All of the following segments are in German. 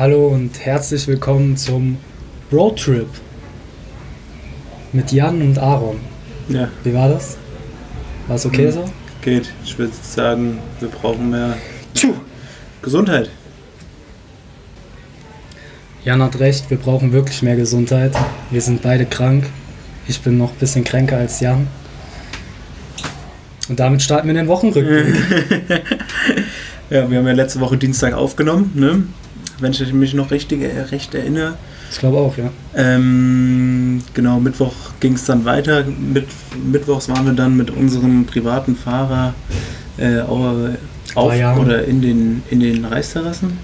Hallo und herzlich willkommen zum Roadtrip mit Jan und Aaron. Ja, Wie war das? War es okay Mhm. so? geht. Ich würde sagen, wir brauchen mehr Tschuh. Gesundheit. Jan hat recht, wir brauchen wirklich mehr Gesundheit. Wir sind beide krank. Ich bin noch ein bisschen kränker als Jan. Und damit starten wir den Wochenrückblick. Ja, wir haben ja letzte Woche Dienstag aufgenommen, ne? Wenn ich mich noch richtig äh, recht erinnere. Ich glaube auch, ja. Ähm, genau, Mittwoch ging es dann weiter. Mit, Mittwochs waren wir dann mit unserem privaten Fahrer äh, au- auf Bayern. oder in den, in den Reisterrassen.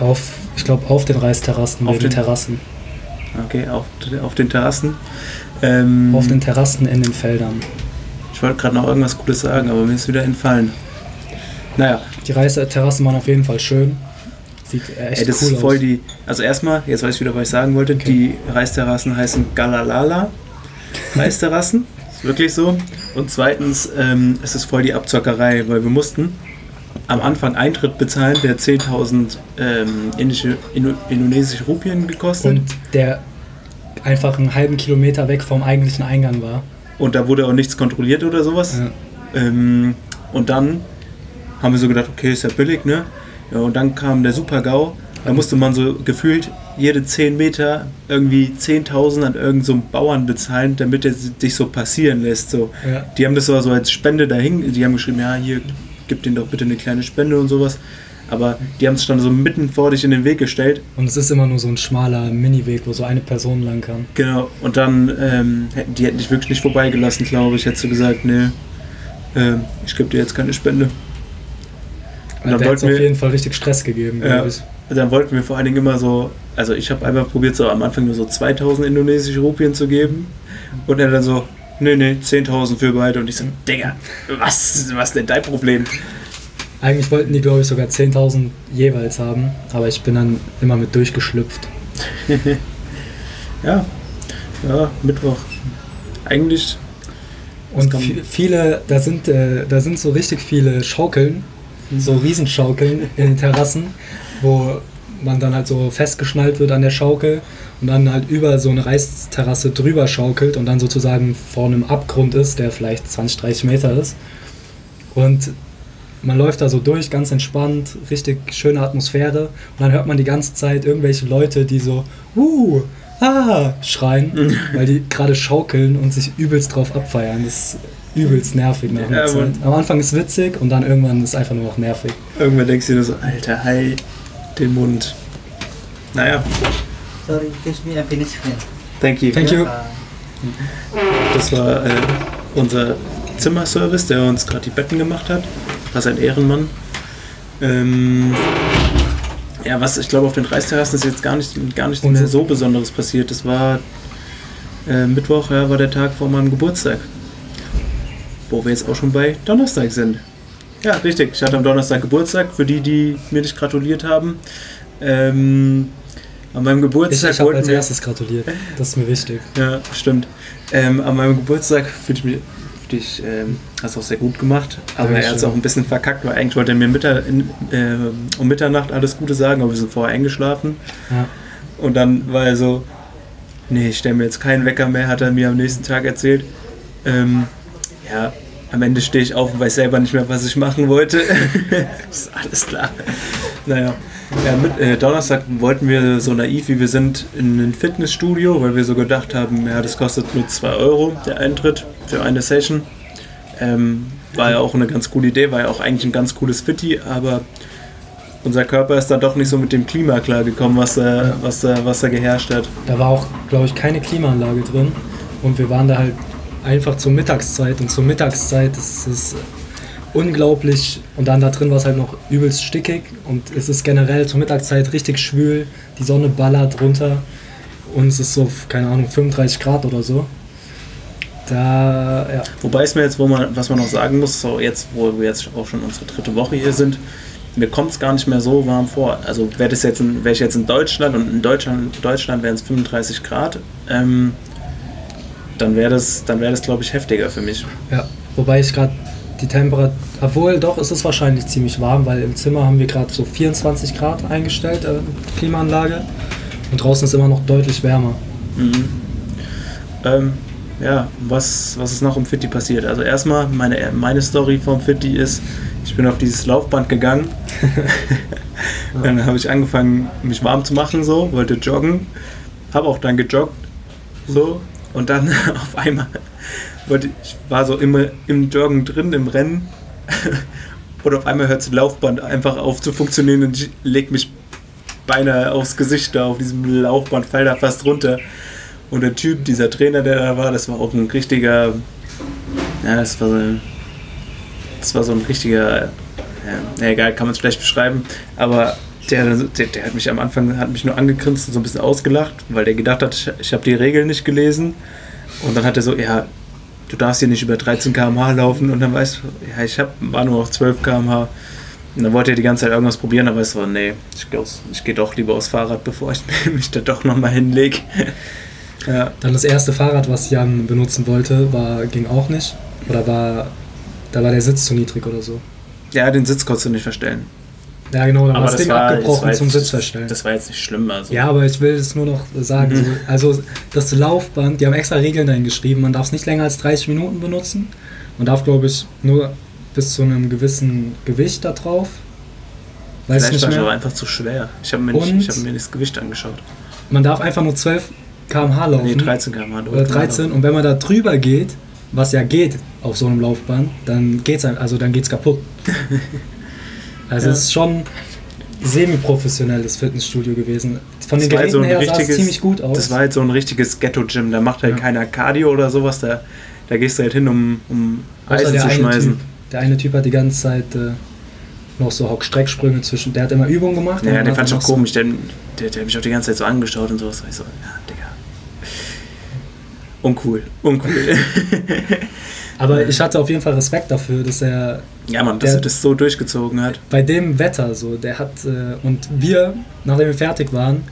Auf, ich glaube, auf den Reisterrassen, Auf den- Terrassen. Okay, auf, auf den Terrassen. Ähm, Auf den Terrassen in den Feldern. ich wollte gerade noch irgendwas Gutes sagen, aber mir ist wieder entfallen. Naja, Die Reisterrassen waren auf jeden Fall schön. Sieht echt Ey, das cool ist voll aus. die. Also erstmal, jetzt weiß ich wieder, was ich sagen wollte. Okay. Die Reisterrassen heißen Galalala Reisterrassen. ist wirklich so. Und zweitens, ähm, es ist voll die Abzockerei, weil wir mussten am Anfang Eintritt bezahlen, der 10.000 ähm, indische, Indo, indonesische Rupien gekostet. Und der einfach einen halben Kilometer weg vom eigentlichen Eingang war. Und da wurde auch nichts kontrolliert oder sowas. Ja. Ähm, und dann haben wir so gedacht, okay, ist ja billig, ne? Ja, und dann kam der Super-GAU. Da musste man so gefühlt jede 10 Meter irgendwie 10.000 an irgendeinem so Bauern bezahlen, damit er sich so passieren lässt. So. Ja. Die haben das so als Spende dahin, die haben geschrieben, ja, hier, gib denen doch bitte eine kleine Spende und sowas. Aber die haben es dann so mitten vor dich in den Weg gestellt. Und es ist immer nur so ein schmaler Miniweg, wo so eine Person lang kann. Genau. Und dann, ähm, hätten- die hätten dich wirklich nicht vorbeigelassen, glaube ich. Hättest du gesagt, nee, ähm, ich gebe dir jetzt keine Spende. Und dann wollten auf wir, jeden Fall richtig Stress gegeben, Ja. dann wollten wir vor allen Dingen immer so, also ich habe einmal probiert, so am Anfang nur so 2000 indonesische Rupien zu geben. Und er dann so, nee, nee, 10.000 für beide. Und ich so, Digga, was, was ist denn dein Problem? Eigentlich wollten die, glaube ich, sogar 10.000 jeweils haben, aber ich bin dann immer mit durchgeschlüpft. Ja, ja, Mittwoch. Eigentlich, Und viele, da sind, äh, da sind so richtig viele Schaukeln, so Riesenschaukeln in den Terrassen, wo man dann halt so festgeschnallt wird an der Schaukel und dann halt über so eine Reisterrasse drüber schaukelt und dann sozusagen vor einem Abgrund ist, der vielleicht 20, 30 Meter ist. Und man läuft da so durch, ganz entspannt, richtig schöne Atmosphäre und dann hört man die ganze Zeit irgendwelche Leute, die so, uh, ah, schreien, weil die gerade schaukeln und sich übelst drauf abfeiern. Das übelst nervig nach einer Ja, Zeit. Am Anfang ist witzig und dann irgendwann ist es einfach nur noch nervig. irgendwann denkst du dir so, Alter, halt den Mund. Naja, Sorry, excuse me, I finished here. thank you. Thank you. Das war äh, unser Zimmerservice, der uns gerade die Betten gemacht hat. Das ist ein Ehrenmann. Ähm, ja, was ich glaube, auf den Reisterrassen ist jetzt gar nicht, gar nicht mehr so- so Besonderes passiert. Das war äh, Mittwoch, ja, war der Tag vor meinem Geburtstag. Wo wir jetzt auch schon bei Donnerstag sind. Ja, richtig. Ich hatte am Donnerstag Geburtstag. Für die, die mir nicht gratuliert haben. Ähm, an meinem Ich, Geburtstag ich habe wollten als erstes gratuliert. Das ist mir wichtig. Ja, stimmt. Ähm, an meinem Geburtstag fühlte ich mich, fühlte ich ähm, hast du auch sehr gut gemacht, aber er hat es Dankeschön. auch ein bisschen verkackt, weil eigentlich wollte er mir Mittag, in, äh, um Mitternacht alles Gute sagen, aber wir sind vorher eingeschlafen. Ja. Und dann war er so, nee, ich stelle mir jetzt keinen Wecker mehr, hat er mir am nächsten Tag erzählt. Ähm, ja, am Ende stehe ich auf und weiß selber nicht mehr, was ich machen wollte. ist alles klar. Naja, ja, mit, äh, Donnerstag wollten wir so naiv wie wir sind in ein Fitnessstudio, weil wir so gedacht haben, ja, das kostet nur 2 Euro, der Eintritt für eine Session. Ähm, war ja auch eine ganz coole Idee, war ja auch eigentlich ein ganz cooles Fitti, aber unser Körper ist dann doch nicht so mit dem Klima klargekommen, was da, was da, was da geherrscht hat. Da war auch, glaube ich, keine Klimaanlage drin. Und wir waren da halt einfach zur Mittagszeit. Und zur Mittagszeit ist es unglaublich. Und dann da drin war es halt noch übelst stickig. Und es ist generell zur Mittagszeit richtig schwül. Die Sonne ballert runter. Und es ist so, keine Ahnung, 35 Grad oder so. Da, ja. Wobei es mir jetzt, wo man, was man noch sagen muss, so jetzt, wo wir jetzt auch schon unsere dritte Woche hier sind, mir kommt es gar nicht mehr so warm vor. Also wäre wäre ich jetzt in Deutschland und in Deutschland, Deutschland wären es 35 Grad, ähm, dann wäre das, dann wäre das glaube ich heftiger für mich. Ja, wobei ich gerade die Temperatur, obwohl doch ist es wahrscheinlich ziemlich warm, weil im Zimmer haben wir gerade so 24 Grad eingestellt, äh, Klimaanlage. Und draußen ist immer noch deutlich wärmer. Mhm. Ähm, ja, was, was ist noch im Fitti passiert? Also erstmal, meine, meine Story vom Fitti ist, ich bin auf dieses Laufband gegangen. dann habe ich angefangen, mich warm zu machen, so, wollte joggen. Habe auch dann gejoggt. So. Und dann auf einmal ich war so immer im Joggen drin, im Rennen. und auf einmal hört das Laufband einfach auf zu funktionieren und ich leg mich beinahe aufs Gesicht da auf diesem Laufband, fall da fast runter. Und der Typ, dieser Trainer, der da war, das war auch ein richtiger, ja, das war so ein, das war so ein richtiger, ja, egal, kann man es schlecht beschreiben, aber der, der, der, hat mich am Anfang hat mich nur angegrinst und so ein bisschen ausgelacht, weil der gedacht hat, ich, ich habe die Regeln nicht gelesen. Und dann hat er so, ja, du darfst hier nicht über 13 km/h laufen. Und dann weißt du, ja, ich hab, war nur auf 12 km/h. Und dann wollte er die ganze Zeit irgendwas probieren, aber es war, nee, ich gehe geh doch lieber aufs Fahrrad, bevor ich mich da doch nochmal hinlege. ja. Dann das erste Fahrrad, was Jan benutzen wollte, war, ging auch nicht. Oder war, da war der Sitz zu niedrig oder so. Ja, den Sitz konntest du nicht verstellen. Ja, genau, dann aber war das Ding war, abgebrochen zum jetzt, Sitz verstellen. Das war jetzt nicht schlimm. Also. Ja, aber ich will es nur noch sagen. Mhm. So, also das Laufband, die haben extra Regeln dahin geschrieben, man darf es nicht länger als 30 Minuten benutzen. Man darf, glaube ich, nur bis zu einem gewissen Gewicht da drauf. Weiß Vielleicht nicht war aber einfach zu schwer. Ich habe mir, nicht- ich hab mir das Gewicht angeschaut. Man darf einfach nur 12 km/h laufen. Nee, 13 km/h. oder 13. Und wenn man da drüber geht, was ja geht auf so einem Laufband, dann geht's ein- also dann geht's kaputt. Also Ja. es ist schon semi-professionelles Fitnessstudio gewesen. Von den Geräten so her sah es ziemlich gut aus. Das war halt so ein richtiges Ghetto-Gym. Da macht halt Ja. keiner Cardio oder sowas. Da, da gehst du halt hin, um, um Eisen zu eine schmeißen. Typ. Der eine Typ hat die ganze Zeit äh, noch so Hock-Strecksprünge zwischen. Der hat immer Übungen gemacht. Ja, dann den fand ich auch so- komisch. Der, der, der hat mich auch die ganze Zeit so angeschaut und sowas. Ich so, ja, Digga. Uncool. Uncool. Aber ich hatte auf jeden Fall Respekt dafür, dass er ja, Mann, dass er das so durchgezogen hat. bei dem Wetter so, der hat. Äh, und wir, nachdem wir fertig waren,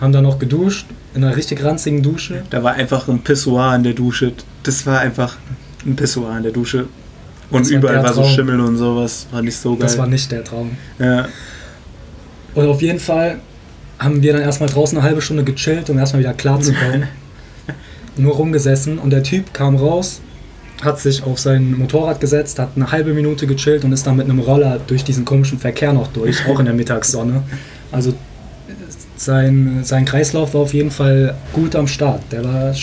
haben dann noch geduscht, in einer richtig ranzigen Dusche. Da war einfach ein Pissoir in der Dusche. Das war einfach ein Pissoir in der Dusche. Und Das war überall der war so. Schimmel und sowas. War nicht so geil. Das war nicht der Traum. ja. Und auf jeden Fall haben wir dann erstmal draußen eine halbe Stunde gechillt, um erstmal wieder klarzukommen. Nur rumgesessen und der Typ kam raus, hat sich auf sein Motorrad gesetzt, hat eine halbe Minute gechillt und ist dann mit einem Roller durch diesen komischen Verkehr noch durch, auch in der Mittagssonne. Also sein, sein Kreislauf war auf jeden Fall gut am Start. Der war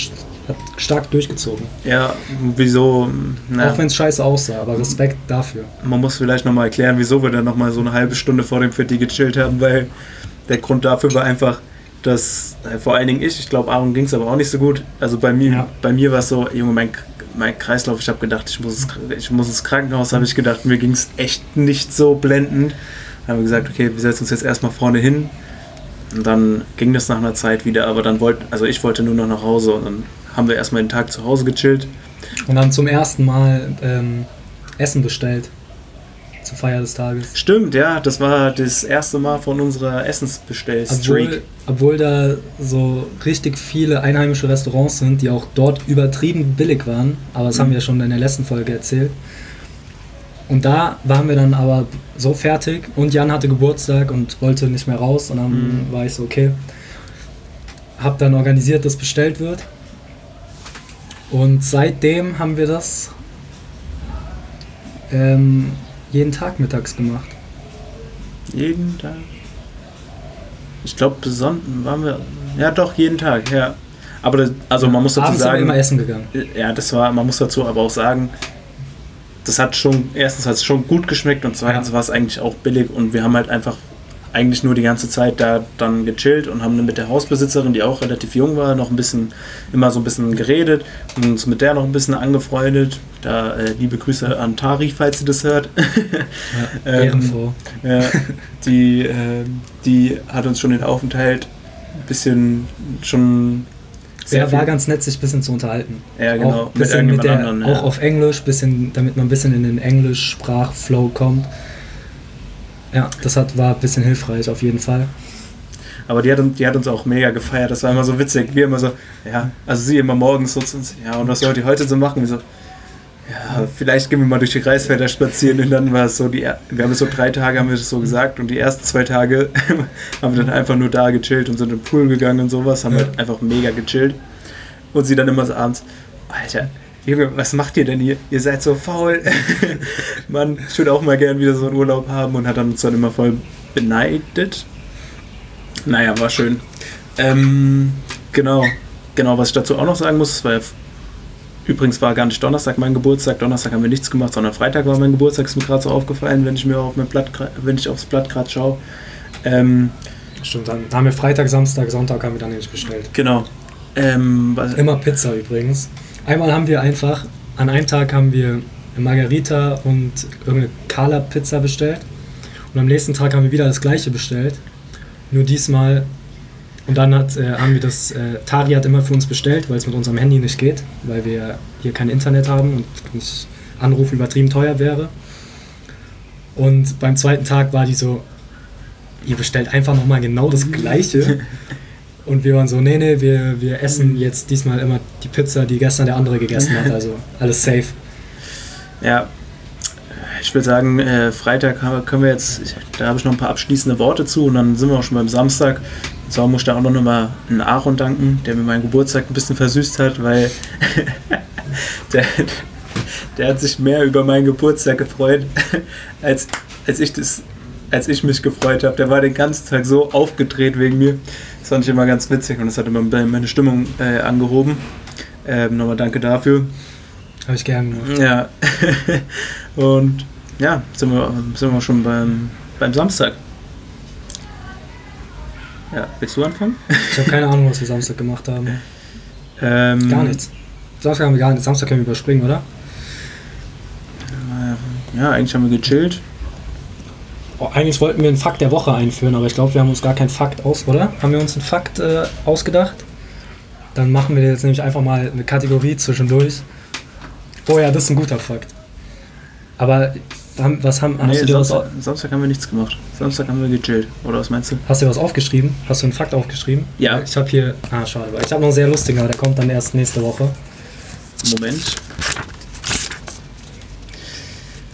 hat stark durchgezogen. ja, wieso? Na, Auch wenn es scheiße aussah, aber Respekt dafür. Man muss vielleicht nochmal erklären, wieso wir dann nochmal so eine halbe Stunde vor dem Fitti gechillt haben, weil der Grund dafür war einfach, dass äh, vor allen Dingen ich, ich glaube Aaron ging es aber auch nicht so gut. Also bei mir, Ja. bei mir war es so, Junge, mein, mein Kreislauf, ich habe gedacht, ich muss, ins, ich muss ins Krankenhaus, habe ich gedacht, mir ging es echt nicht so blendend. Dann haben wir gesagt, okay, wir setzen uns jetzt erstmal vorne hin. Und dann ging das nach einer Zeit wieder, aber dann wollte, also ich wollte nur noch nach Hause und dann haben wir erstmal den Tag zu Hause gechillt. Und dann zum ersten Mal ähm, Essen bestellt. Zur Feier des Tages. Stimmt, ja, das war das erste Mal von unserer Essensbestell-Streak. Obwohl, obwohl da so richtig viele einheimische Restaurants sind, die auch dort übertrieben billig waren. Aber das haben wir ja schon in der letzten Folge erzählt. Und da waren wir dann aber so fertig und Jan hatte Geburtstag und wollte nicht mehr raus. Und dann Mhm. war ich so, okay. Hab dann organisiert, dass bestellt wird. Und seitdem haben wir das ähm, jeden Tag mittags gemacht. Jeden Tag. Ich glaube, besonnen waren wir. Ja, doch, jeden Tag, ja. Aber das, also man muss dazu Abends sind wir sagen. immer essen gegangen. Ja, das war, man muss dazu aber auch sagen, das hat schon, erstens hat es schon gut geschmeckt und zweitens Ja. war es eigentlich auch billig und wir haben halt einfach eigentlich nur die ganze Zeit da dann gechillt und haben mit der Hausbesitzerin, die auch relativ jung war, noch ein bisschen, immer so ein bisschen geredet und uns mit der noch ein bisschen angefreundet. Da äh, liebe Grüße an Tari, falls sie das hört. Ja, Ähm. Ja, die, ähm, die hat uns schon den Aufenthalt ein bisschen schon Ja, war ganz nett, sich ein bisschen zu unterhalten. Ja, genau, Auch, mit bisschen mit der, anderen, ja. auch auf Englisch, bisschen, damit man ein bisschen in den Englisch-Sprachflow kommt. Ja, das hat, war ein bisschen hilfreich auf jeden Fall. Aber die hat, uns- die hat uns auch mega gefeiert. Das war immer so witzig. Wir immer so, ja, also sie immer morgens so zu uns, ja, und was wollt ihr heute so machen? Wir so, ja, vielleicht gehen wir mal durch die Reisfelder spazieren und dann war es so, die, wir haben es so drei Tage, haben wir das so gesagt und die ersten zwei Tage haben wir dann einfach nur da gechillt und sind in den Pool gegangen und sowas, haben Ja. halt einfach mega gechillt und sie dann immer so abends, Alter, Junge, was macht ihr denn hier? Ihr seid so faul. Mann, ich würde auch mal gern wieder so einen Urlaub haben und hat dann uns dann immer voll beneidet. Naja, war schön. Ähm, genau, genau, was ich dazu auch noch sagen muss, es war ja Übrigens war gar nicht Donnerstag mein Geburtstag. Donnerstag haben wir nichts gemacht, sondern Freitag war mein Geburtstag. Ist mir gerade so aufgefallen, wenn ich mir auf mein Blatt, wenn ich aufs Blatt gerade schaue. Ähm, Stimmt, dann da haben wir Freitag, Samstag, Sonntag haben wir dann nämlich bestellt. genau. Ähm, Immer Pizza übrigens. Einmal haben wir einfach, an einem Tag haben wir Margarita und irgendeine Kala Pizza bestellt. Und am nächsten Tag haben wir wieder das gleiche bestellt. Nur diesmal. Und dann hat, äh, haben wir das, äh, Tari hat immer für uns bestellt, weil es mit unserem Handy nicht geht, weil wir hier kein Internet haben und nicht Anruf übertrieben teuer wäre. Und beim zweiten Tag war die so, ihr bestellt einfach nochmal genau das gleiche. Und wir waren so, nee, nee, wir, wir essen jetzt diesmal immer die Pizza, die gestern der andere gegessen hat. Also alles safe. ja, ich würde sagen, äh, Freitag können wir jetzt, ich, da habe ich noch ein paar abschließende Worte zu und dann sind wir auch schon beim Samstag. Und zwar muss ich da auch noch mal einen Aaron danken, der mir meinen Geburtstag ein bisschen versüßt hat, weil der, der hat sich mehr über meinen Geburtstag gefreut, als, als, ich, das, als ich mich gefreut habe. Der war den ganzen Tag so aufgedreht wegen mir. Das fand ich immer ganz witzig und das hat immer meine Stimmung äh, angehoben. Ähm, nochmal danke dafür. Habe ich gern gemacht. Ja. Und ja, sind wir, sind wir schon beim, beim Samstag. Ja, willst du anfangen? Ich habe keine Ahnung, was wir Samstag gemacht haben. Ähm, Gar nichts. Samstag haben wir gar nichts. Samstag können wir überspringen, oder? Ja, eigentlich haben wir gechillt. Oh, eigentlich wollten wir einen Fakt der Woche einführen, aber ich glaube, wir haben uns gar keinen Fakt aus, oder? Haben wir uns einen Fakt äh, ausgedacht? Dann machen wir jetzt nämlich einfach mal eine Kategorie zwischendurch. Oh ja, das ist ein guter Fakt. Aber was haben, hast, Nee, was, Samstag, Samstag haben wir nichts gemacht. Samstag haben wir gechillt. Oder was meinst du? hast du was aufgeschrieben? Hast du einen Fakt aufgeschrieben? Ja. Ich habe hier. Ah, schade. aber Ich habe noch einen sehr lustigen, aber der kommt dann erst nächste Woche. Moment.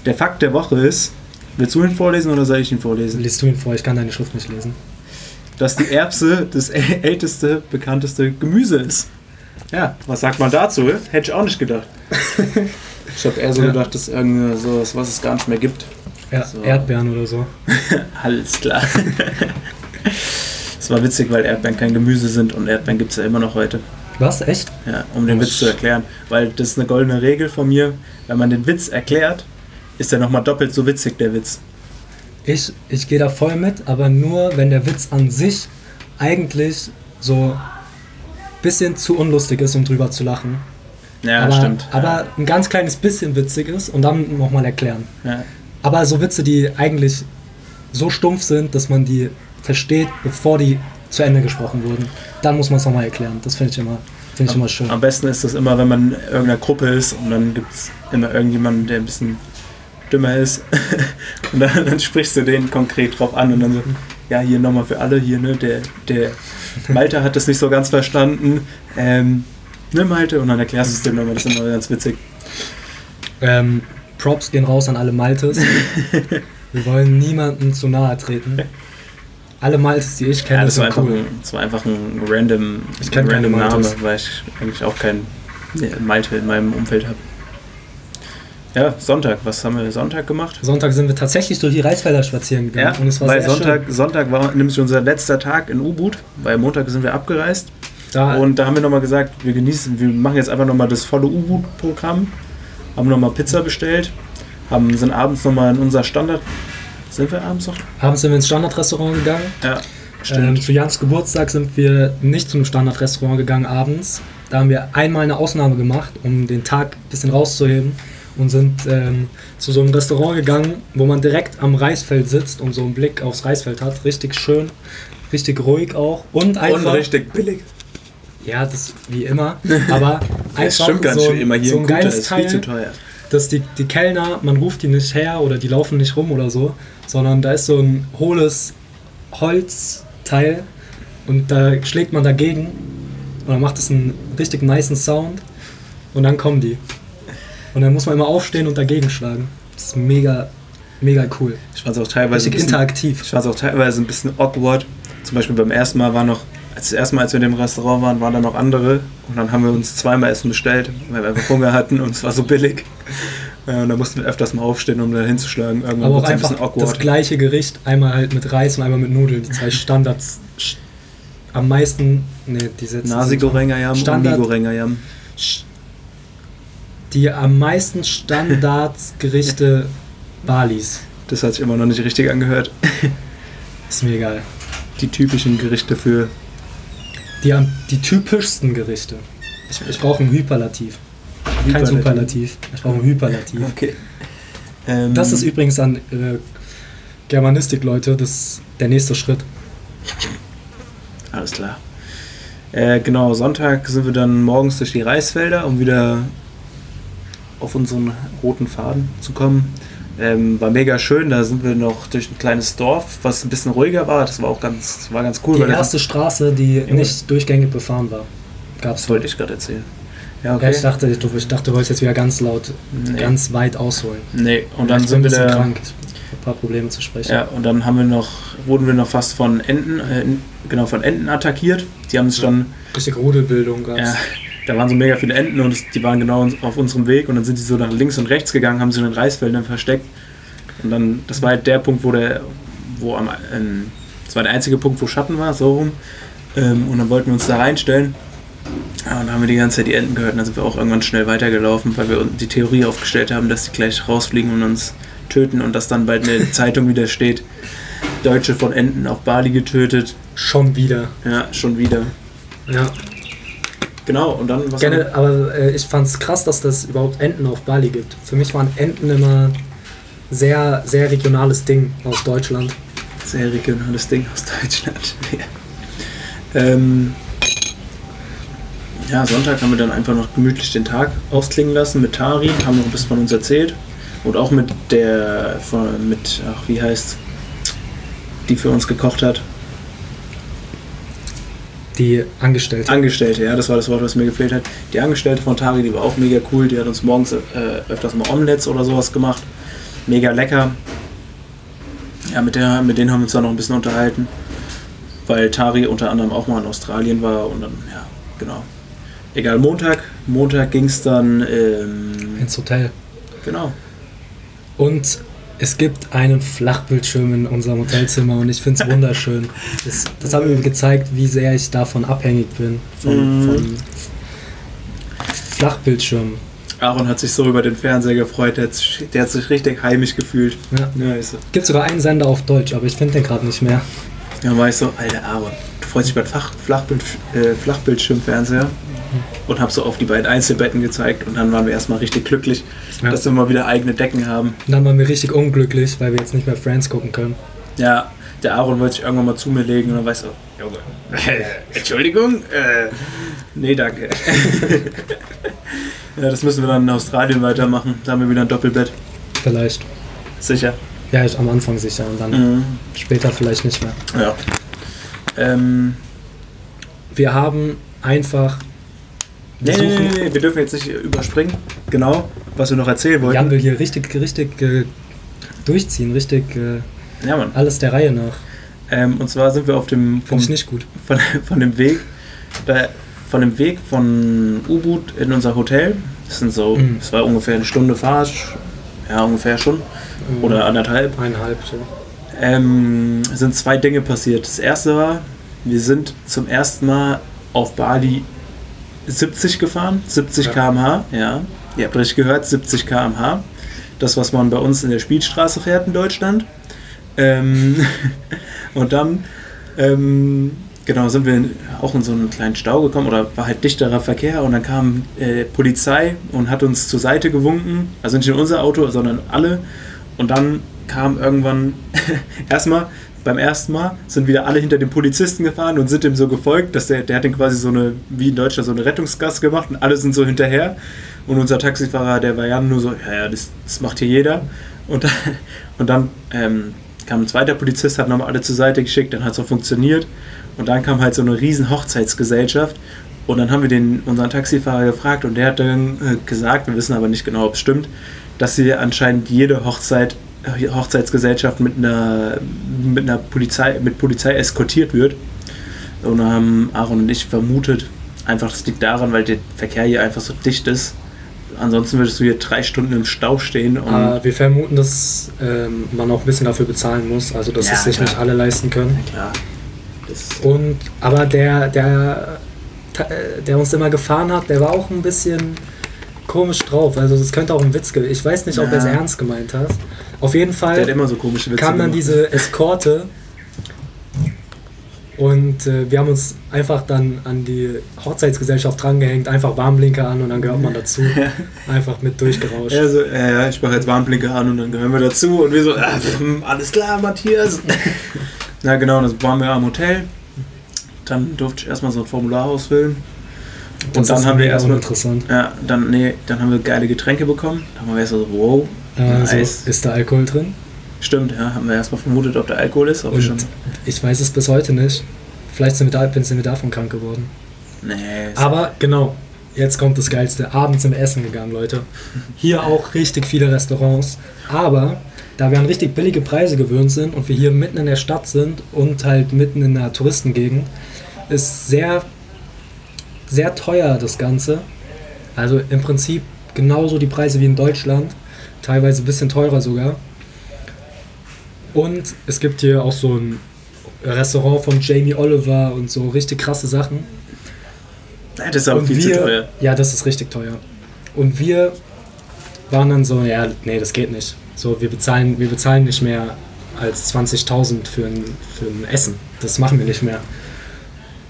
Der Fakt der Woche ist, willst du ihn vorlesen oder soll ich ihn vorlesen? Liest du ihn vor, ich kann deine Schrift nicht lesen. Dass die Erbse das äl- älteste, bekannteste Gemüse ist. Ja, was sagt man dazu? Hätte ich auch nicht gedacht. Ich habe eher so Ja. gedacht, dass irgendwie sowas, was es gar nicht mehr gibt. Ja, So. Erdbeeren oder so. Alles klar. Es war witzig, weil Erdbeeren kein Gemüse sind und Erdbeeren gibt es ja immer noch heute. Was? Echt? Ja, um den Witz zu erklären. Weil das ist eine goldene Regel von mir. Wenn man den Witz erklärt, ist er nochmal doppelt so witzig, der Witz. Ich, ich gehe da voll mit, aber nur, wenn der Witz an sich eigentlich so bisschen zu unlustig ist, um drüber zu lachen. Ja, aber, stimmt. Aber ein ganz kleines bisschen witzig ist und dann nochmal erklären. ja. Aber so Witze, die eigentlich so stumpf sind, dass man die versteht, bevor die zu Ende gesprochen wurden, dann muss man es nochmal erklären. Das finde ich, immer, ich immer schön. Am besten ist das immer, wenn man in irgendeiner Gruppe ist und dann gibt es immer irgendjemanden, der ein bisschen dümmer ist. und dann, dann sprichst du den konkret drauf an und dann so, ja, hier nochmal für alle hier, ne, der, der Malte hat das nicht so ganz verstanden. Ähm, ne, Malte? Und dann erklärst du es dem nochmal, das ist immer ganz witzig. Ähm, Props gehen raus an alle Maltes. Wir wollen niemanden zu nahe treten. Alle Maltes, die ich kenne, Ja, das war, sind einfach cool. ein, das war einfach ein random, Ich kenn random Name, weil ich eigentlich auch keinen nee, Malte in meinem Umfeld habe. Ja, Sonntag. Was haben wir Sonntag gemacht? Sonntag sind wir tatsächlich durch die Reisfelder spazieren Ja, gegangen und es war weil sehr Sonntag, schön. Sonntag war nämlich unser letzter Tag in U-Boot, weil Montag sind wir abgereist. Da, Und da haben wir nochmal gesagt, wir genießen, wir machen jetzt einfach nochmal das volle U-Boot-Programm. Haben nochmal Pizza bestellt, haben, sind abends nochmal in unser Standard. Sind wir abends noch? abends sind wir ins Standardrestaurant gegangen. Ja, Ähm, zu Jans Geburtstag sind wir nicht zum Standardrestaurant gegangen abends. Da haben wir einmal eine Ausnahme gemacht, um den Tag ein bisschen rauszuheben und sind ähm, zu so einem Restaurant gegangen, wo man direkt am Reisfeld sitzt und so einen Blick aufs Reisfeld hat. Richtig schön, richtig ruhig auch und einfach. richtig billig. Ja, das wie immer. Aber Das einfach stimmt gar so, immer hier so in ein geiles ist viel zu Teil, teuer. dass die, die Kellner, man ruft die nicht her oder die laufen nicht rum oder so, sondern da ist so ein hohles Holzteil und da schlägt man dagegen und dann macht es einen richtig niceen Sound und dann kommen die. Und dann muss man immer aufstehen und dagegen schlagen. Das ist mega, mega cool. Ich fand es auch teilweise bisschen, interaktiv. ich fand's auch teilweise ein bisschen awkward. Zum Beispiel beim ersten Mal war noch, als das erste Mal, als wir in dem Restaurant waren, waren da noch andere. Und dann haben wir uns zweimal Essen bestellt, weil wir einfach Hunger hatten und es war so billig. Ja, und da mussten wir öfters mal aufstehen, um da hinzuschlagen. Irgendwann Aber auch ein einfach bisschen das awkward. gleiche Gericht, einmal halt mit Reis und einmal mit Nudeln. Die zwei Standards. Am meisten, nee, die setzen Nasi Goreng Ayam und Standard- Mi Goreng Ayam. sch- die am meisten Standardsgerichte Balis. Das hat sich immer noch nicht richtig angehört. Ist mir egal. Die typischen Gerichte für. Die, am- die typischsten Gerichte. Ich, ich brauche ein Hyperlativ. Kein Hyperlativ. Superlativ. Ich brauche ein Hyperlativ. Okay. Ähm, Das ist übrigens an äh, Germanistik, Leute, das ist der nächste Schritt. Alles klar. Äh, genau, Sonntag sind wir dann morgens durch die Reisfelder, um wieder auf unseren roten Faden zu kommen. Ähm, war mega schön, da sind wir noch durch ein kleines Dorf, was ein bisschen ruhiger war. Das war auch ganz, war ganz cool. Die erste Straße, die Junge. nicht durchgängig befahren war, gab es wollte ich gerade erzählen. Ja, Ja, okay. ich dachte, du, ich dachte, du wolltest jetzt wieder ganz laut, Nee. ganz weit ausholen. nee, und dann sind wir bisschen da. krank. Ein paar Probleme zu sprechen. Ja, und dann haben wir noch, wurden wir noch fast von Enten, äh, genau, von Enten attackiert. Die haben sich dann Richtig Rudelbildung gab's. Ja, da waren so mega viele Enten und die waren genau auf unserem Weg und dann sind die so nach links und rechts gegangen, haben sich in den Reisfeldern versteckt. Und dann, das war halt der Punkt, wo der, wo am, ähm, das war der einzige Punkt, wo Schatten war, so rum. Ähm, und dann wollten wir uns da reinstellen. Ja, und dann haben wir die ganze Zeit die Enten gehört und dann sind wir auch irgendwann schnell weitergelaufen, weil wir die Theorie aufgestellt haben, dass die gleich rausfliegen und uns töten und dass dann bald in der Zeitung wieder steht, Deutsche von Enten auf Bali getötet. Schon wieder. Ja, schon wieder. Ja. Genau, und dann was Gerne, aber äh, ich fand's krass, dass das überhaupt Enten auf Bali gibt. Für mich waren Enten immer sehr, sehr regionales Ding aus Deutschland. Sehr regionales Ding aus Deutschland. ja. Ähm, ja, Sonntag haben wir dann einfach noch gemütlich den Tag ausklingen lassen mit Tari, haben noch ein bisschen von uns erzählt. Und auch mit der, von, mit, ach, wie heißt, die für uns gekocht hat. Die Angestellte. Angestellte, ja, das war das Wort, was mir gefehlt hat. Die Angestellte von Tari, die war auch mega cool. Die hat uns morgens äh, öfters mal Omelettes oder sowas gemacht. Mega lecker. Ja, mit, der, mit denen haben wir uns dann noch ein bisschen unterhalten. Weil Tari unter anderem auch mal in Australien war und dann, ja, genau. Egal, Montag. Montag ging es dann, ähm, ins Hotel. genau. Und es gibt einen Flachbildschirm in unserem Hotelzimmer und ich finde es wunderschön. Das, das hat mir gezeigt, wie sehr ich davon abhängig bin. Von, Mhm. von Flachbildschirmen. Aaron hat sich so über den Fernseher gefreut, der hat, sich- der hat sich richtig heimisch gefühlt. Ja. Ja, so. Gibt sogar einen Sender auf Deutsch, aber ich finde den gerade nicht mehr. Dann war ich so, alter Aaron, du freust dich über den Flachbild, äh, Flachbildschirmfernseher und hab so auf die beiden Einzelbetten gezeigt und dann waren wir erstmal richtig glücklich, Ja. dass wir mal wieder eigene Decken haben. Und dann waren wir richtig unglücklich, weil wir jetzt nicht mehr Friends gucken können. Ja, der Aaron wollte sich irgendwann mal zu mir legen und dann ich so, Junge, Entschuldigung, äh, nee, danke. ja, das müssen wir dann in Australien weitermachen, da haben wir wieder ein Doppelbett, Vielleicht. sicher. Ja, ich am Anfang sicher und dann Mhm. später vielleicht nicht mehr. Ja. Ähm, Wir haben einfach. Nee, nee, nee, nee, wir dürfen jetzt nicht überspringen. Genau, was wir noch erzählen wollten. Jan will hier richtig, richtig äh, durchziehen, richtig äh, Ja, Mann. alles der Reihe nach. Ähm, und zwar sind wir auf dem vom, nicht gut. von, von dem Weg, da, von dem Weg von Ubud in unser Hotel. Das sind so, Mhm. es war ungefähr eine Stunde Fahrt, ja ungefähr schon oder anderthalb. eineinhalb so. Ähm, sind zwei Dinge passiert. Das erste war, wir sind zum ersten Mal auf Bali 70 gefahren, 70 Ja. km/h. Ja, ihr habt richtig gehört, 70 km/h. Das, was man bei uns in der Spielstraße fährt in Deutschland. Ähm, und dann, ähm, genau, sind wir in, auch in so einen kleinen Stau gekommen oder war halt dichterer Verkehr und dann kam äh, Polizei und hat uns zur Seite gewunken. Also nicht nur unser Auto, sondern alle. Und dann kam irgendwann, erstmal, beim ersten Mal sind wieder alle hinter dem Polizisten gefahren und sind ihm so gefolgt, dass der, der hat den quasi so eine, wie in Deutschland, so eine Rettungsgasse gemacht und alle sind so hinterher. Und unser Taxifahrer, der war ja nur so, ja, ja, das, das macht hier jeder. Und, dann- und dann ähm, kam ein zweiter Polizist, hat nochmal alle zur Seite geschickt, dann hat es auch funktioniert. Und dann kam halt so eine riesen Hochzeitsgesellschaft Und dann haben wir den, unseren Taxifahrer gefragt und der hat dann äh, gesagt, wir wissen aber nicht genau, ob es stimmt, dass sie anscheinend jede Hochzeit, Hochzeitsgesellschaft mit einer, mit einer Polizei, mit Polizei eskortiert wird. Und haben Aaron und ich vermutet, einfach das liegt daran, weil der Verkehr hier einfach so dicht ist. Ansonsten würdest du hier drei Stunden im Stau stehen und Aber wir vermuten, dass ähm, man auch ein bisschen dafür bezahlen muss, also dass Ja, es sich klar. nicht alle leisten können. klar. Das, Und aber der, der, äh, der uns immer gefahren hat, der war auch ein bisschen komisch drauf. Also das könnte auch ein Witz gewesen. Ich weiß nicht, ob Ja. er es ernst gemeint hat. Auf jeden Fall immer so komische Witze kam dann gemacht. diese Eskorte und äh, wir haben uns einfach dann an die Hochzeitsgesellschaft drangehängt, einfach Warnblinker an und dann gehört man dazu. Einfach mit durchgerauscht. Ja, so, ja, ja, ich mache jetzt Warnblinker an und dann gehören wir dazu und wir so, ah, pf, alles klar, Matthias. Na genau, dann waren wir am Hotel. Dann durfte ich erstmal so ein Formular ausfüllen. Das Und dann ist haben wir erstmal, uninteressant. ja, dann, nee, dann haben wir geile Getränke bekommen. Da haben wir erst so, wow, Also nice. ist da Alkohol drin? Stimmt, ja, haben wir erstmal vermutet, ob da Alkohol ist, Und schon. ich weiß es bis heute nicht. Vielleicht sind wir, da, sind wir davon krank geworden. Nee, Aber genau, jetzt kommt das Geilste. Abends im Essen gegangen, Leute. Hier auch richtig viele Restaurants. Aber da wir an richtig billige Preise gewöhnt sind und wir hier mitten in der Stadt sind und halt mitten in einer Touristengegend, ist sehr, sehr teuer das Ganze. Also im Prinzip genauso die Preise wie in Deutschland. Teilweise ein bisschen teurer sogar. Und es gibt hier auch so ein Restaurant von Jamie Oliver und so richtig krasse Sachen. Ja, das ist auch Und viel wir, zu teuer. Ja, das ist richtig teuer. Und wir waren dann so, ja, nee, das geht nicht. So, wir bezahlen, wir bezahlen nicht mehr als 20.000 für ein, für ein Essen. Das machen wir nicht mehr.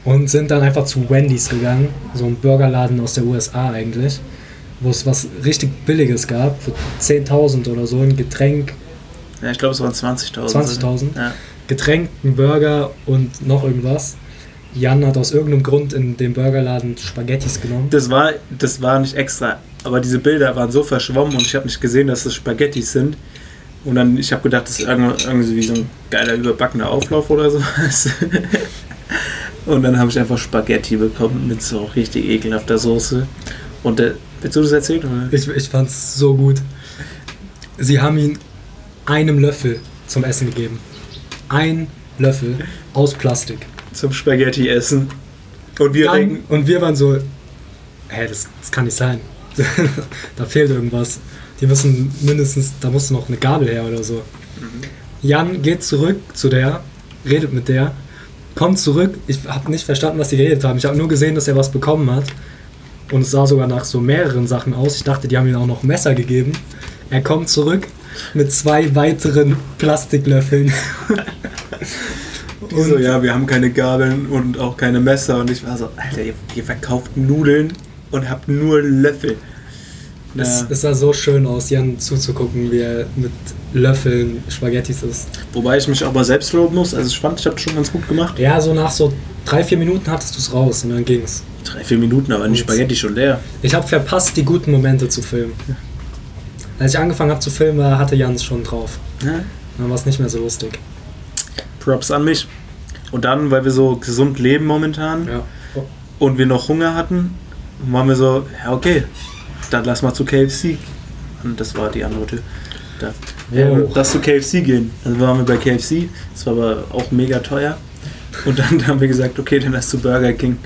Und sind dann einfach zu Wendy's gegangen, so ein Burgerladen aus der USA eigentlich, wo es was richtig Billiges gab, für 10.000 oder so, ein Getränk, Ja, ich glaube, es waren 20.000. 20.000? Ja. Getränk, ein Burger und noch irgendwas. Jan hat aus irgendeinem Grund in dem Burgerladen Spaghettis genommen. Das war, das war nicht extra, aber diese Bilder waren so verschwommen und ich habe nicht gesehen, dass das Spaghettis sind. Und dann, ich habe gedacht, das ist irgendwie, irgendwie wie so ein geiler überbackener Auflauf oder sowas. Und dann habe ich einfach Spaghetti bekommen mit so richtig ekelhafter Soße. Und der, willst du das erzählen? Oder? Ich, ich fand's so gut. Sie haben ihn einem Löffel zum Essen gegeben. Ein Löffel aus Plastik. Zum Spaghetti essen. Und wir Dann, und wir waren so, hä, das, das kann nicht sein. da fehlt irgendwas. Die müssen mindestens, da muss noch eine Gabel her oder so. Jan geht zurück zu der, redet mit der, kommt zurück. Ich habe nicht verstanden, was die geredet haben. Ich habe nur gesehen, dass er was bekommen hat. Und es sah sogar nach so mehreren Sachen aus. Ich dachte, die haben ihm auch noch Messer gegeben. Er kommt zurück mit zwei weiteren Plastiklöffeln. die so, ja, wir haben keine Gabeln und auch keine Messer. Und ich war so, Alter, ihr, ihr verkauft Nudeln und habt nur Löffel. Es, Ja. es sah so schön aus, Jan zuzugucken, wie er mit Löffeln Spaghettis isst. Wobei ich mich aber selbst loben muss. Also ich fand, ich habe schon ganz gut gemacht. Ja, so nach so drei, vier Minuten hattest du es raus und dann ging's. Drei, vier Minuten, aber nicht Spaghetti schon leer. Ich habe verpasst, die guten Momente zu filmen. Als ich angefangen habe zu filmen, hatte Jans schon drauf. Ja. Dann war es nicht mehr so lustig. Props an mich. Und dann, weil wir so gesund leben momentan Ja. und wir noch Hunger hatten, waren wir so, ja okay, dann lass mal zu KFC. Und das war die andere Tür. Da. Ja, Wow. lass zu KFC gehen. Also waren wir bei KFC, das war aber auch mega teuer. Und dann haben wir gesagt, okay, dann lass zu Burger King.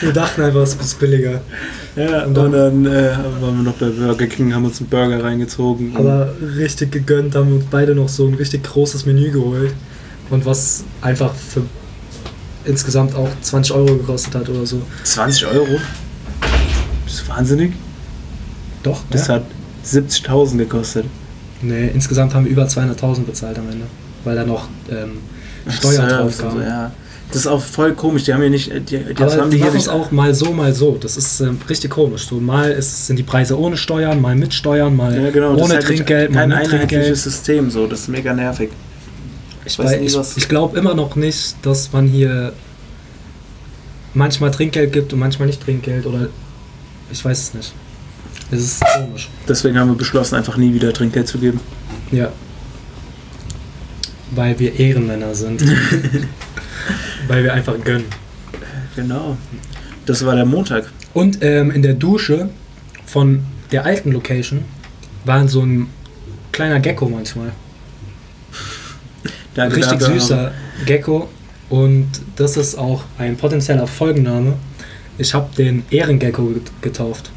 Wir dachten einfach, es ist billiger. Ja, Und und dann- dann, äh, waren wir noch bei Burger King, haben uns einen Burger reingezogen. Aber richtig gegönnt, haben uns beide noch so ein richtig großes Menü geholt. Und was einfach für insgesamt auch 20 Euro gekostet hat oder so. 20 Euro? Bist du wahnsinnig? Doch, Das ja. hat 70.000 gekostet. Nee, insgesamt haben wir über 200.000 bezahlt am Ende. Weil da noch ähm, Steuer drauf Service und kam. so, ja. Das ist auch voll komisch. Die haben ja nicht. Die, die, das Aber haben die die hier nicht. auch mal so, mal so. Das ist ähm, richtig komisch. So, mal ist, sind die Preise ohne Steuern, mal mit Steuern, mal Ja, genau. das ohne halt nicht- Trinkgeld, mal Kein mit einheitliches Trinkgeld. System. So, das ist mega nervig. Ich, weiß nie, ich, ich glaube immer noch nicht, dass man hier manchmal Trinkgeld gibt und manchmal nicht Trinkgeld oder ich weiß es nicht. Es ist komisch. Deswegen haben wir beschlossen, einfach nie wieder Trinkgeld zu geben. Ja. Weil wir Ehrenmänner sind. Weil wir einfach gönnen. Genau. Das war der Montag. Und ähm, in der Dusche von der alten Location war so ein kleiner Gecko manchmal. Danke Richtig dafür. süßer Gecko. Und das ist auch ein potenzieller Folgenname. Ich habe den Ehrengecko get- getauft.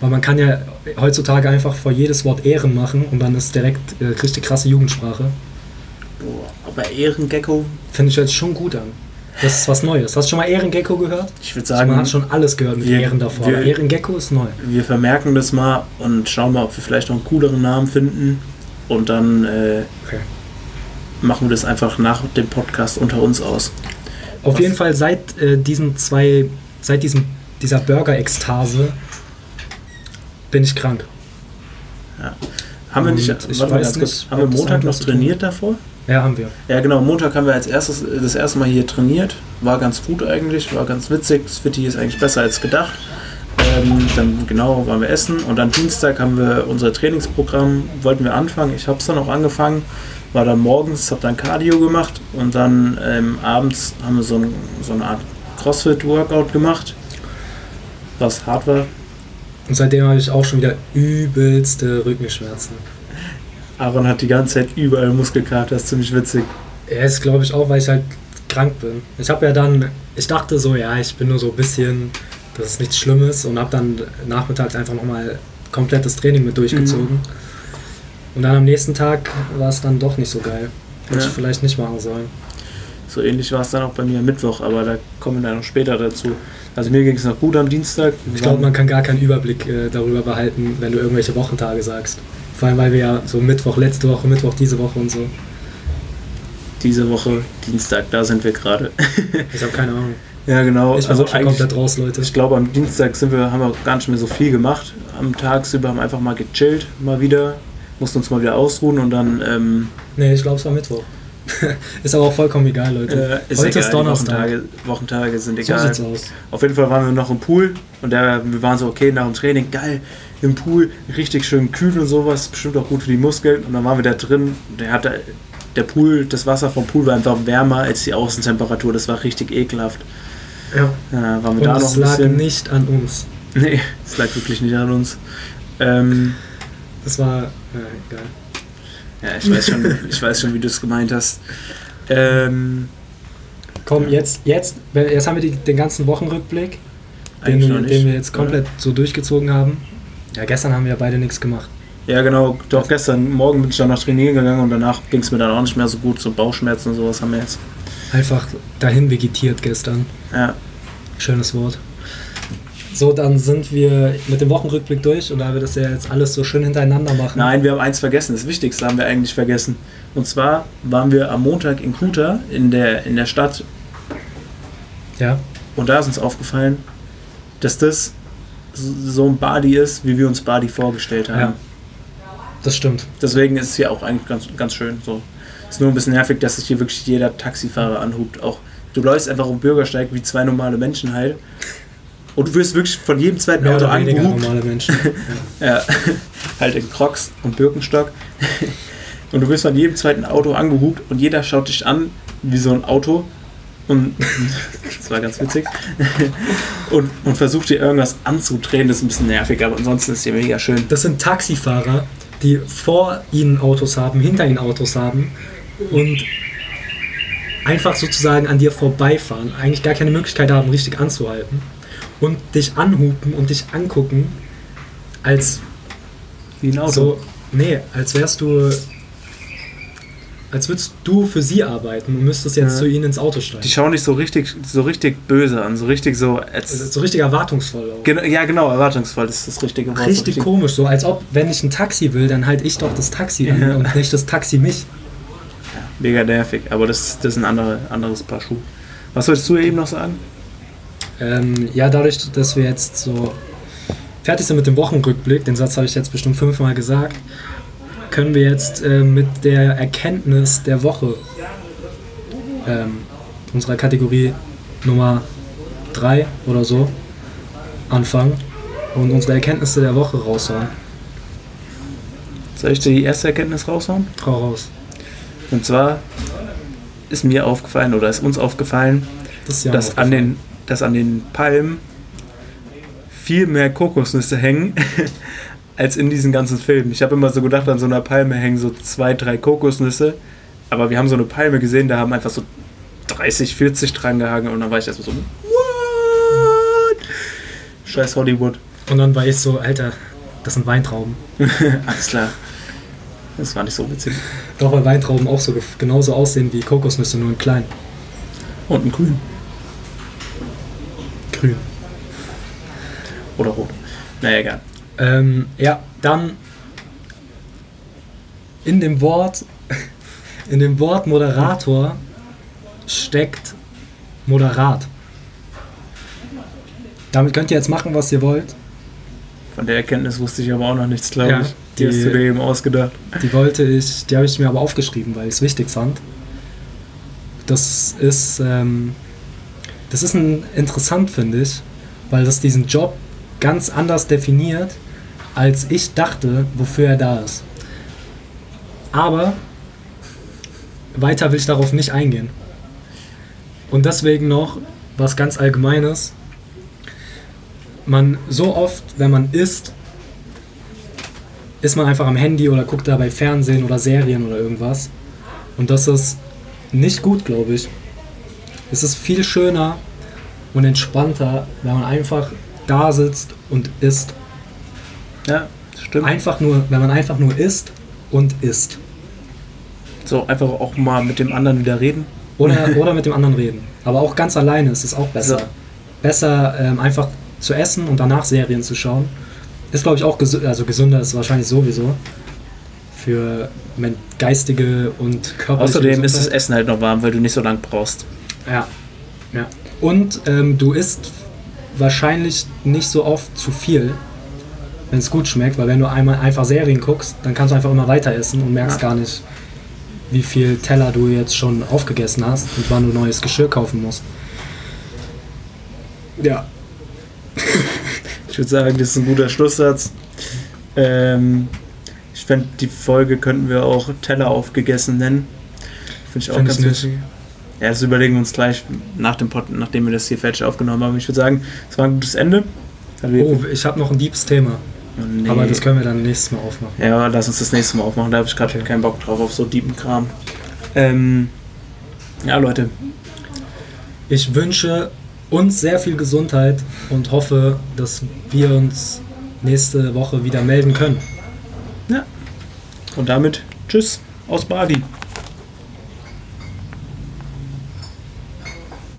Weil man kann ja heutzutage einfach vor jedes Wort Ehren machen und dann ist direkt äh, richtig krasse Jugendsprache. Boah, aber Ehrengecko, Finde ich jetzt schon gut an. Das ist was Neues. Hast du schon mal Ehrengecko gehört? ich würde Also man sagen, hat schon alles gehört mit wir- Ehren davor. wir- aber Ehrengecko ist neu. wir vermerken das mal und schauen mal, ob wir vielleicht noch einen cooleren Namen finden. Und dann äh, Okay. machen wir das einfach nach dem Podcast unter uns aus. Auf Was? jeden Fall seit äh, diesen zwei, seit diesem, dieser Burger-Ekstase bin ich krank. Haben wir nicht, ich warte weiß nicht, haben wir Montag noch trainiert davor? Ja, haben wir. Ja, genau. Montag haben wir als erstes das erste Mal hier trainiert. War ganz gut eigentlich, war ganz witzig. Das Fitti ist eigentlich besser als gedacht. Ähm, dann genau waren wir essen und dann Dienstag haben wir unser Trainingsprogramm, wollten wir anfangen. Ich habe es dann auch angefangen, war dann morgens, habe dann Cardio gemacht und dann ähm, abends haben wir so, ein, so eine Art Crossfit-Workout gemacht, was hart war. Und seitdem habe ich auch schon wieder übelste Rückenschmerzen. Aaron hat die ganze Zeit überall Muskelkater, das ist ziemlich witzig. Ja, ist glaube ich auch, weil ich halt krank bin. Ich habe ja dann, ich dachte so, ja, ich bin nur so ein bisschen, das ist nichts Schlimmes und habe dann nachmittags einfach nochmal komplettes Training mit durchgezogen. Und dann am nächsten Tag war es dann doch nicht so geil. Hätte Ja. ich vielleicht nicht machen sollen. So ähnlich war es dann auch bei mir am Mittwoch, aber da kommen wir dann noch später dazu. Also mir ging es noch gut am Dienstag. Ich glaube, man kann gar keinen Überblick äh, darüber behalten, wenn du irgendwelche Wochentage sagst. Vor allem, weil wir ja so Mittwoch letzte Woche, Mittwoch diese Woche und so. diese Woche, Dienstag, da sind wir gerade. Ich habe keine Ahnung. ja, genau. Ich also eigentlich, komplett raus, Leute. ich glaube, am Dienstag sind wir, haben wir gar nicht mehr so viel gemacht. Am Tagsüber haben wir einfach mal gechillt, mal wieder. Mussten uns mal wieder ausruhen und dann ähm, Nee, ich glaube, es war Mittwoch. ist aber auch vollkommen egal, Leute. äh, ist Heute egal, ist Donnerstag. Wochentage, Wochentage sind So egal. sieht's aus. Auf jeden Fall waren wir noch im Pool und der, wir waren so, okay, nach dem Training, geil, im Pool, richtig schön kühl und sowas, bestimmt auch gut für die Muskeln. Und dann waren wir da drin, der hatte, der Pool, das Wasser vom Pool war einfach wärmer als die Außentemperatur, das war richtig ekelhaft. Ja. Ja, waren wir Und da noch es lag nicht an uns. Nee, es lag wirklich nicht an uns. Ähm, Das war ja, geil. ja, ich weiß schon, ich weiß schon, wie du es gemeint hast. Ähm, Komm, jetzt, jetzt, jetzt haben wir die, den ganzen Wochenrückblick, den, nicht. den wir jetzt komplett so durchgezogen haben. Ja, gestern haben wir ja beide nichts gemacht. Ja, genau. Doch gestern Morgen bin ich dann noch trainieren gegangen und danach ging es mir dann auch nicht mehr so gut. So Bauchschmerzen und sowas haben wir jetzt. Einfach dahin vegetiert gestern. Ja, Schönes Wort. So, dann sind wir mit dem Wochenrückblick durch und da wir das ja jetzt alles so schön hintereinander machen. Nein, wir haben eins vergessen. Das Wichtigste haben wir eigentlich vergessen. Und zwar waren wir am Montag in Kuta in der, in der Stadt Ja, und da ist uns aufgefallen, dass das so ein Badi ist, wie wir uns Badi vorgestellt haben. Ja. das stimmt. Deswegen ist es hier auch eigentlich ganz, ganz schön. So. Ist nur ein bisschen nervig, dass sich hier wirklich jeder Taxifahrer anhubt. Auch du läufst einfach dem Bürgersteig wie zwei normale Menschen halt. Und du wirst wirklich von jedem zweiten Mehr Auto oder angehupt. normale Menschen. Ja. Ja, halt in Crocs und Birkenstock. Und du wirst von jedem zweiten Auto angehupt und jeder schaut dich an wie so ein Auto. Und das war ganz witzig. Und, und versucht dir irgendwas anzudrehen. Das ist ein bisschen nervig, aber ansonsten ist hier mega schön. Das sind Taxifahrer, die vor ihnen Autos haben, hinter ihnen Autos haben und einfach sozusagen an dir vorbeifahren, eigentlich gar keine Möglichkeit haben, richtig anzuhalten und dich anhupen und dich angucken, als Wie ein Auto. so, nee, als wärst du, als würdest du für sie arbeiten und müsstest jetzt Ja. zu ihnen ins Auto steigen. Die schauen dich so richtig, so richtig böse an. So richtig so. Als, so richtig erwartungsvoll auch. Gen- ja, genau, erwartungsvoll ist das richtige Wort. Richtig so komisch, so als ob, wenn ich ein Taxi will, dann halt ich doch das Taxi an Ja. und nicht das Taxi mich. Mega nervig, aber das, das ist ein andere, anderes Paar Schuh. Was wolltest du eben noch sagen? Ähm, ja, dadurch, dass wir jetzt so fertig sind mit dem Wochenrückblick, den Satz habe ich jetzt bestimmt fünfmal gesagt, können wir jetzt äh, mit der Erkenntnis der Woche ähm, unserer Kategorie Nummer 3 oder so anfangen und unsere Erkenntnisse der Woche raushauen. Soll ich dir die erste Erkenntnis raushauen? Hau raus. Und zwar ist mir aufgefallen oder ist uns aufgefallen, Das ist dass, auch an den, dass an den Palmen viel mehr Kokosnüsse hängen als in diesen ganzen Filmen. Ich habe immer so gedacht, an so einer Palme hängen so zwei, drei Kokosnüsse. Aber wir haben so eine Palme gesehen, da haben einfach so 30, 40 dran gehangen und dann war ich erstmal so, what? Scheiß Hollywood. Und dann war ich so, Alter, das sind Weintrauben. Alles klar. Das war nicht so witzig. Doch, weil Weintrauben auch so genauso aussehen wie Kokosnüsse, nur in klein. Und ein Grün. Grün. Oder rot. Naja, egal. Ähm, ja, dann in dem Wort, in dem Wort Moderator steckt moderat. Damit könnt ihr jetzt machen, was ihr wollt. Von der Erkenntnis wusste ich aber auch noch nichts, glaube Ja, ich. Die, hast die- du dir eben ausgedacht. Die wollte ich, die habe ich mir aber aufgeschrieben, weil ich es wichtig fand. Das ist, ähm, das ist ein, interessant, finde ich, weil das diesen Job ganz anders definiert, als ich dachte, wofür er da ist. Aber weiter will ich darauf nicht eingehen. Und deswegen noch was ganz Allgemeines. Man so oft, wenn man isst, ist man einfach am Handy oder guckt dabei Fernsehen oder Serien oder irgendwas. Und das ist nicht gut, glaube ich. Es ist viel schöner und entspannter, wenn man einfach da sitzt und isst. Ja, stimmt. Einfach nur, wenn man einfach nur isst und isst. So, einfach auch mal mit dem anderen wieder reden. Oder, oder mit dem anderen reden. Aber auch ganz alleine ist es auch besser. So. Besser ähm, einfach zu essen und danach Serien zu schauen. Ist, glaube ich, auch gesü also gesünder ist wahrscheinlich sowieso. Für geistige und körperliche Außerdem ist das Gesundheit. Essen halt noch warm, weil du nicht so lang brauchst. Ja. ja. Und ähm, du isst wahrscheinlich nicht so oft zu viel, wenn es gut schmeckt, weil wenn du einmal einfach Serien guckst, dann kannst du einfach immer weiter essen und merkst Ja. gar nicht, wie viel Teller du jetzt schon aufgegessen hast und wann du neues Geschirr kaufen musst. Ja. Ich würde sagen, das ist ein guter Schlusssatz. Ähm, ich fände, die Folge könnten wir auch Teller aufgegessen nennen. Finde ich auch Find ganz wichtig. Ja, das überlegen wir uns gleich nach dem Pod, nachdem wir das hier fertig aufgenommen haben. Ich würde sagen, es war ein gutes Ende. Oh, ich habe noch ein deepes Thema, Oh, nee. aber das können wir dann nächstes Mal aufmachen. Ja, lass uns das nächste Mal aufmachen. Da habe ich gerade Okay. keinen Bock drauf auf so deepen Kram. Ähm, ja, Leute. Ich wünsche uns sehr viel Gesundheit und hoffe, dass wir uns nächste Woche wieder melden können. Und damit tschüss aus Bali.